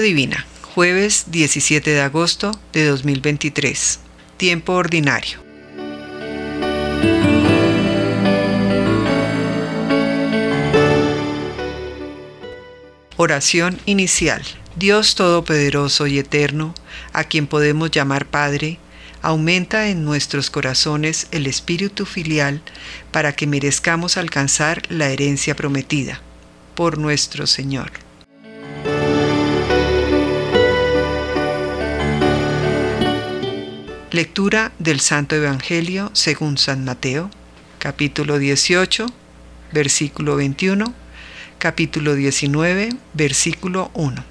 Divina, jueves 17 de agosto de 2023. Tiempo ordinario. Oración inicial. Dios Todopoderoso y Eterno, a quien podemos llamar Padre, aumenta en nuestros corazones el espíritu filial para que merezcamos alcanzar la herencia prometida. Por nuestro Señor. Lectura del Santo Evangelio según San Mateo, capítulo 18, versículo 21, capítulo 19, versículo 1.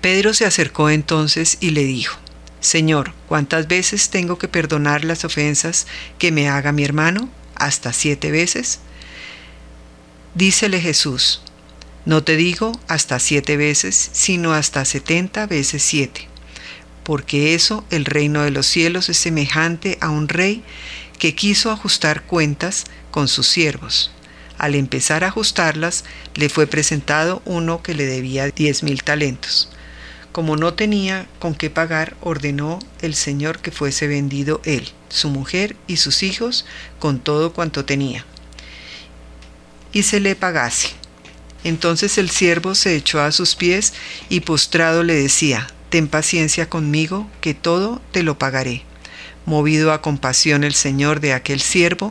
Pedro se acercó entonces y le dijo, Señor, ¿cuántas veces tengo que perdonar las ofensas que me haga mi hermano? ¿Hasta siete veces? Dícele Jesús, no te digo hasta siete veces, sino hasta setenta veces siete. Porque eso el reino de los cielos es semejante a un rey que quiso ajustar cuentas con sus siervos. Al empezar a ajustarlas, le fue presentado uno que le debía diez mil talentos. Como no tenía con qué pagar, ordenó el Señor que fuese vendido él, su mujer y sus hijos, con todo cuanto tenía, y se le pagase. Entonces el siervo se echó a sus pies y postrado le decía, Ten paciencia conmigo, que todo te lo pagaré. Movido a compasión el señor de aquel siervo,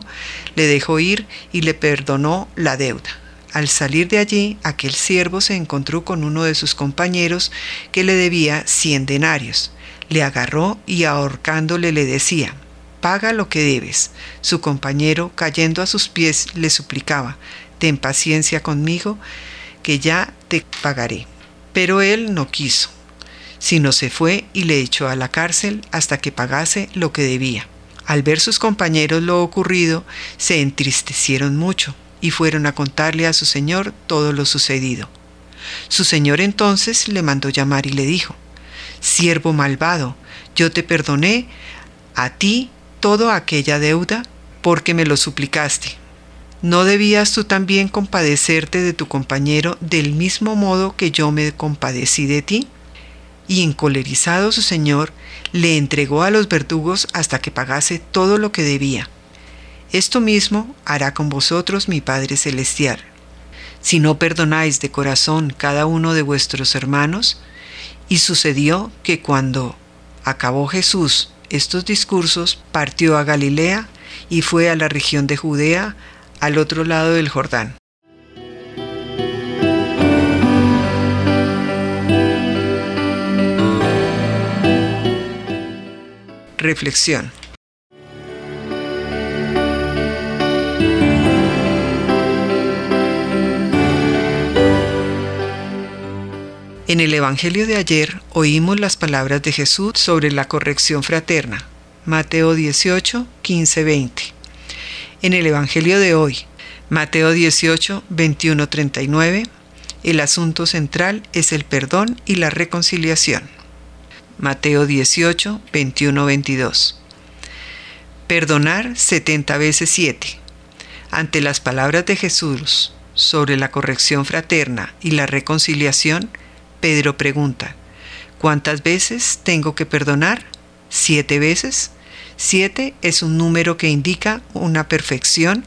le dejó ir y le perdonó la deuda. Al salir de allí, aquel siervo se encontró con uno de sus compañeros que le debía cien denarios. Le agarró y ahorcándole le decía, Paga lo que debes. Su compañero, cayendo a sus pies, le suplicaba, ten paciencia conmigo, que ya te pagaré. Pero él no quiso, sino se fue y le echó a la cárcel hasta que pagase lo que debía. Al ver sus compañeros lo ocurrido, se entristecieron mucho y fueron a contarle a su señor todo lo sucedido. Su señor entonces le mandó llamar y le dijo, Siervo malvado, yo te perdoné a ti toda aquella deuda porque me lo suplicaste. ¿No debías tú también compadecerte de tu compañero del mismo modo que yo me compadecí de ti? Y encolerizado su señor, le entregó a los verdugos hasta que pagase todo lo que debía. Esto mismo hará con vosotros mi Padre Celestial. Si no perdonáis de corazón cada uno de vuestros hermanos, y sucedió que cuando acabó Jesús estos discursos, partió a Galilea y fue a la región de Judea, al otro lado del Jordán. Reflexión. En el Evangelio de ayer oímos las palabras de Jesús sobre la corrección fraterna. Mateo 18, 15, 20 en el Evangelio de hoy, Mateo 18, 21, 39, el asunto central es el perdón y la reconciliación. Mateo 18, 21, 22. Perdonar 70 veces 7. Ante las palabras de Jesús sobre la corrección fraterna y la reconciliación, Pedro pregunta, ¿cuántas veces tengo que perdonar? ¿Siete veces? Siete es un número que indica una perfección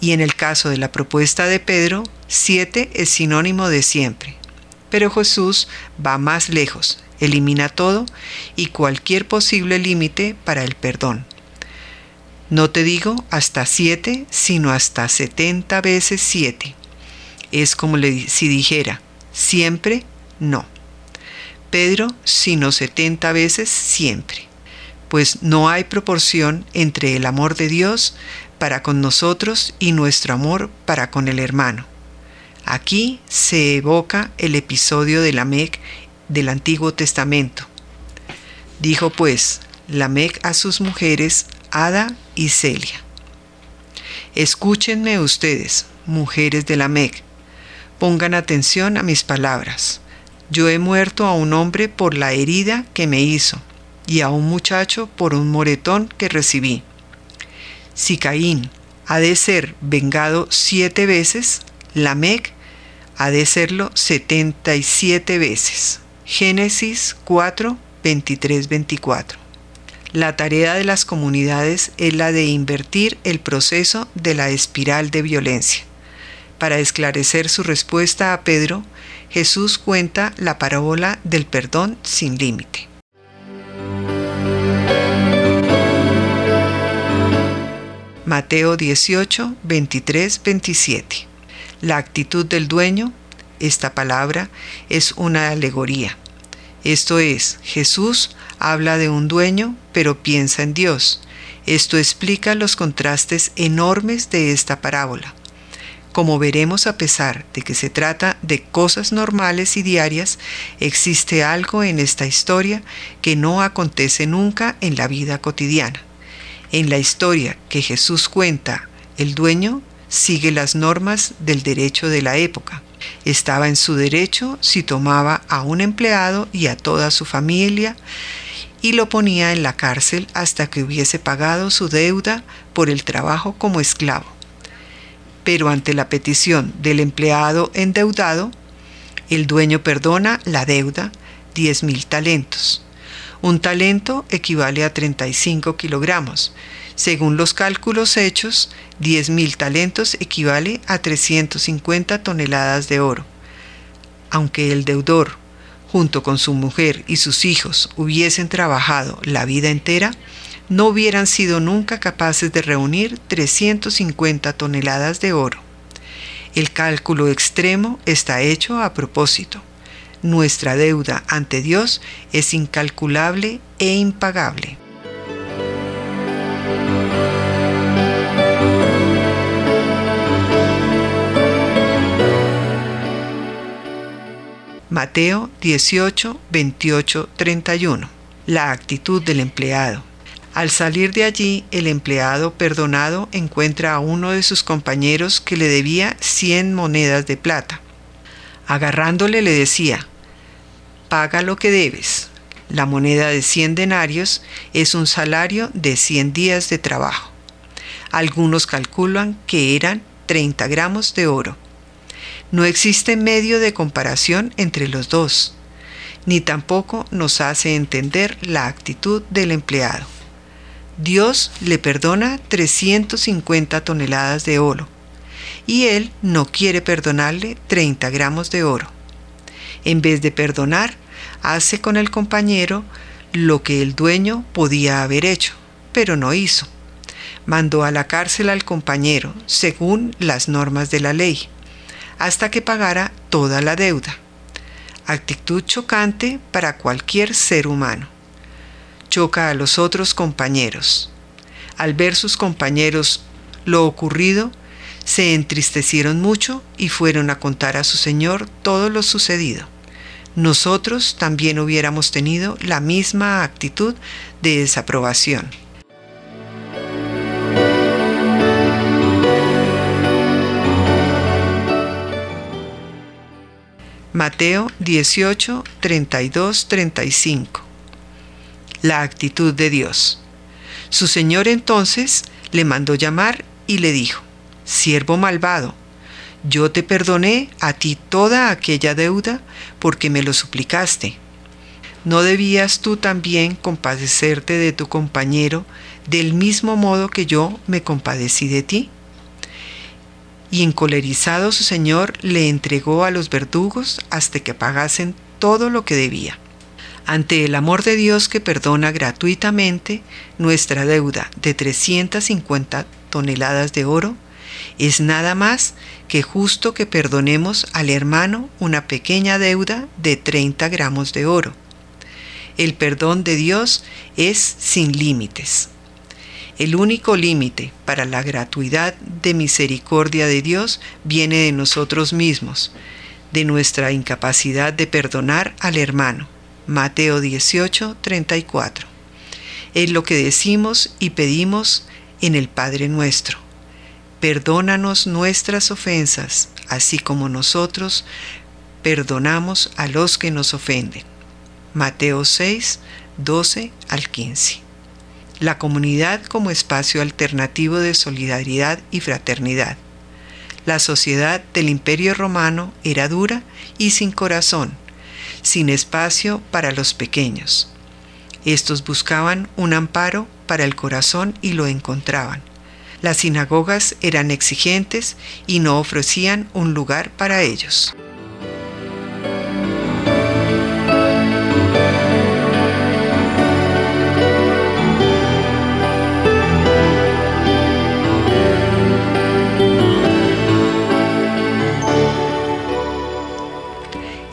y en el caso de la propuesta de Pedro, siete es sinónimo de siempre. Pero Jesús va más lejos, elimina todo y cualquier posible límite para el perdón. No te digo hasta siete, sino hasta setenta veces siete. Es como si dijera, siempre no. Pedro, sino setenta veces siempre pues no hay proporción entre el amor de Dios para con nosotros y nuestro amor para con el hermano. Aquí se evoca el episodio de Lamec del Antiguo Testamento. Dijo pues Lamec a sus mujeres Ada y Celia. Escúchenme ustedes, mujeres de Lamec, pongan atención a mis palabras. Yo he muerto a un hombre por la herida que me hizo y a un muchacho por un moretón que recibí. Si Caín ha de ser vengado siete veces, Lamec ha de serlo 77 veces. Génesis 4, 23, 24. La tarea de las comunidades es la de invertir el proceso de la espiral de violencia. Para esclarecer su respuesta a Pedro, Jesús cuenta la parábola del perdón sin límite. Mateo 18, 23, 27. La actitud del dueño, esta palabra, es una alegoría. Esto es, Jesús habla de un dueño, pero piensa en Dios. Esto explica los contrastes enormes de esta parábola. Como veremos a pesar de que se trata de cosas normales y diarias, existe algo en esta historia que no acontece nunca en la vida cotidiana. En la historia que Jesús cuenta, el dueño sigue las normas del derecho de la época. Estaba en su derecho si tomaba a un empleado y a toda su familia y lo ponía en la cárcel hasta que hubiese pagado su deuda por el trabajo como esclavo. Pero ante la petición del empleado endeudado, el dueño perdona la deuda, diez mil talentos. Un talento equivale a 35 kilogramos. Según los cálculos hechos, 10.000 talentos equivale a 350 toneladas de oro. Aunque el deudor, junto con su mujer y sus hijos, hubiesen trabajado la vida entera, no hubieran sido nunca capaces de reunir 350 toneladas de oro. El cálculo extremo está hecho a propósito. Nuestra deuda ante Dios es incalculable e impagable. Mateo 18, 28, 31. La actitud del empleado. Al salir de allí, el empleado perdonado encuentra a uno de sus compañeros que le debía 100 monedas de plata. Agarrándole le decía, paga lo que debes. La moneda de 100 denarios es un salario de 100 días de trabajo. Algunos calculan que eran 30 gramos de oro. No existe medio de comparación entre los dos, ni tampoco nos hace entender la actitud del empleado. Dios le perdona 350 toneladas de oro y él no quiere perdonarle 30 gramos de oro. En vez de perdonar, hace con el compañero lo que el dueño podía haber hecho, pero no hizo. Mandó a la cárcel al compañero, según las normas de la ley, hasta que pagara toda la deuda. Actitud chocante para cualquier ser humano. Choca a los otros compañeros. Al ver sus compañeros lo ocurrido, se entristecieron mucho y fueron a contar a su señor todo lo sucedido. Nosotros también hubiéramos tenido la misma actitud de desaprobación. Mateo 18, 32, 35. La actitud de Dios. Su Señor entonces le mandó llamar y le dijo, siervo malvado, yo te perdoné a ti toda aquella deuda porque me lo suplicaste. ¿No debías tú también compadecerte de tu compañero del mismo modo que yo me compadecí de ti? Y encolerizado su señor le entregó a los verdugos hasta que pagasen todo lo que debía. Ante el amor de Dios que perdona gratuitamente nuestra deuda de 350 toneladas de oro, es nada más que justo que perdonemos al hermano una pequeña deuda de 30 gramos de oro. El perdón de Dios es sin límites. El único límite para la gratuidad de misericordia de Dios viene de nosotros mismos, de nuestra incapacidad de perdonar al hermano. Mateo 18, 34. Es lo que decimos y pedimos en el Padre nuestro. Perdónanos nuestras ofensas, así como nosotros perdonamos a los que nos ofenden. Mateo 6, 12 al 15. la comunidad como espacio alternativo de solidaridad y fraternidad. La sociedad del Imperio Romano era dura y sin corazón, sin espacio para los pequeños. Estos buscaban un amparo para el corazón y lo encontraban. Las sinagogas eran exigentes y no ofrecían un lugar para ellos.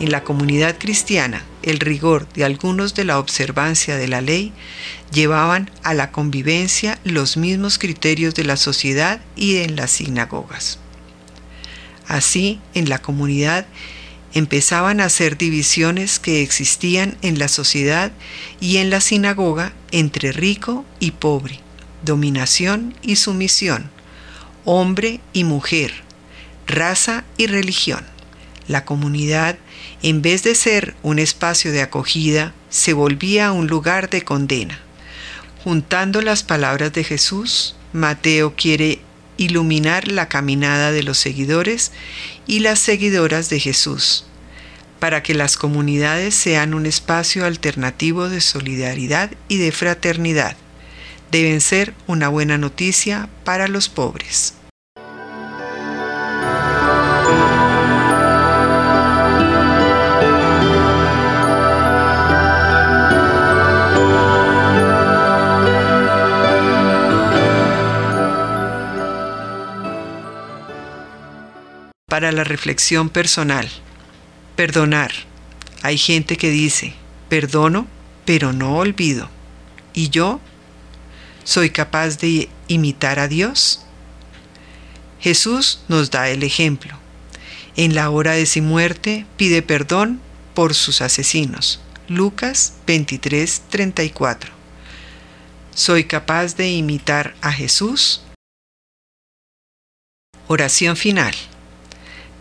En la comunidad cristiana, el rigor de algunos de la observancia de la ley llevaban a la convivencia los mismos criterios de la sociedad y en las sinagogas. Así, en la comunidad empezaban a hacer divisiones que existían en la sociedad y en la sinagoga entre rico y pobre, dominación y sumisión, hombre y mujer, raza y religión. La comunidad en vez de ser un espacio de acogida, se volvía un lugar de condena. Juntando las palabras de Jesús, Mateo quiere iluminar la caminada de los seguidores y las seguidoras de Jesús, para que las comunidades sean un espacio alternativo de solidaridad y de fraternidad. Deben ser una buena noticia para los pobres. Para la reflexión personal. Perdonar. Hay gente que dice, perdono, pero no olvido. ¿Y yo? ¿Soy capaz de imitar a Dios? Jesús nos da el ejemplo. En la hora de su muerte pide perdón por sus asesinos. Lucas 23, 34. ¿Soy capaz de imitar a Jesús? Oración final.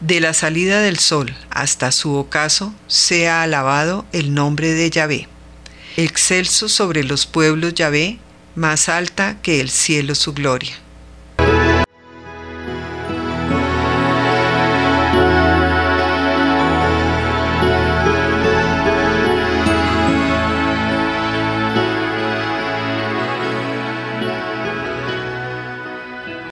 De la salida del sol hasta su ocaso, sea alabado el nombre de Yahvé. Excelso sobre los pueblos Yahvé, más alta que el cielo su gloria.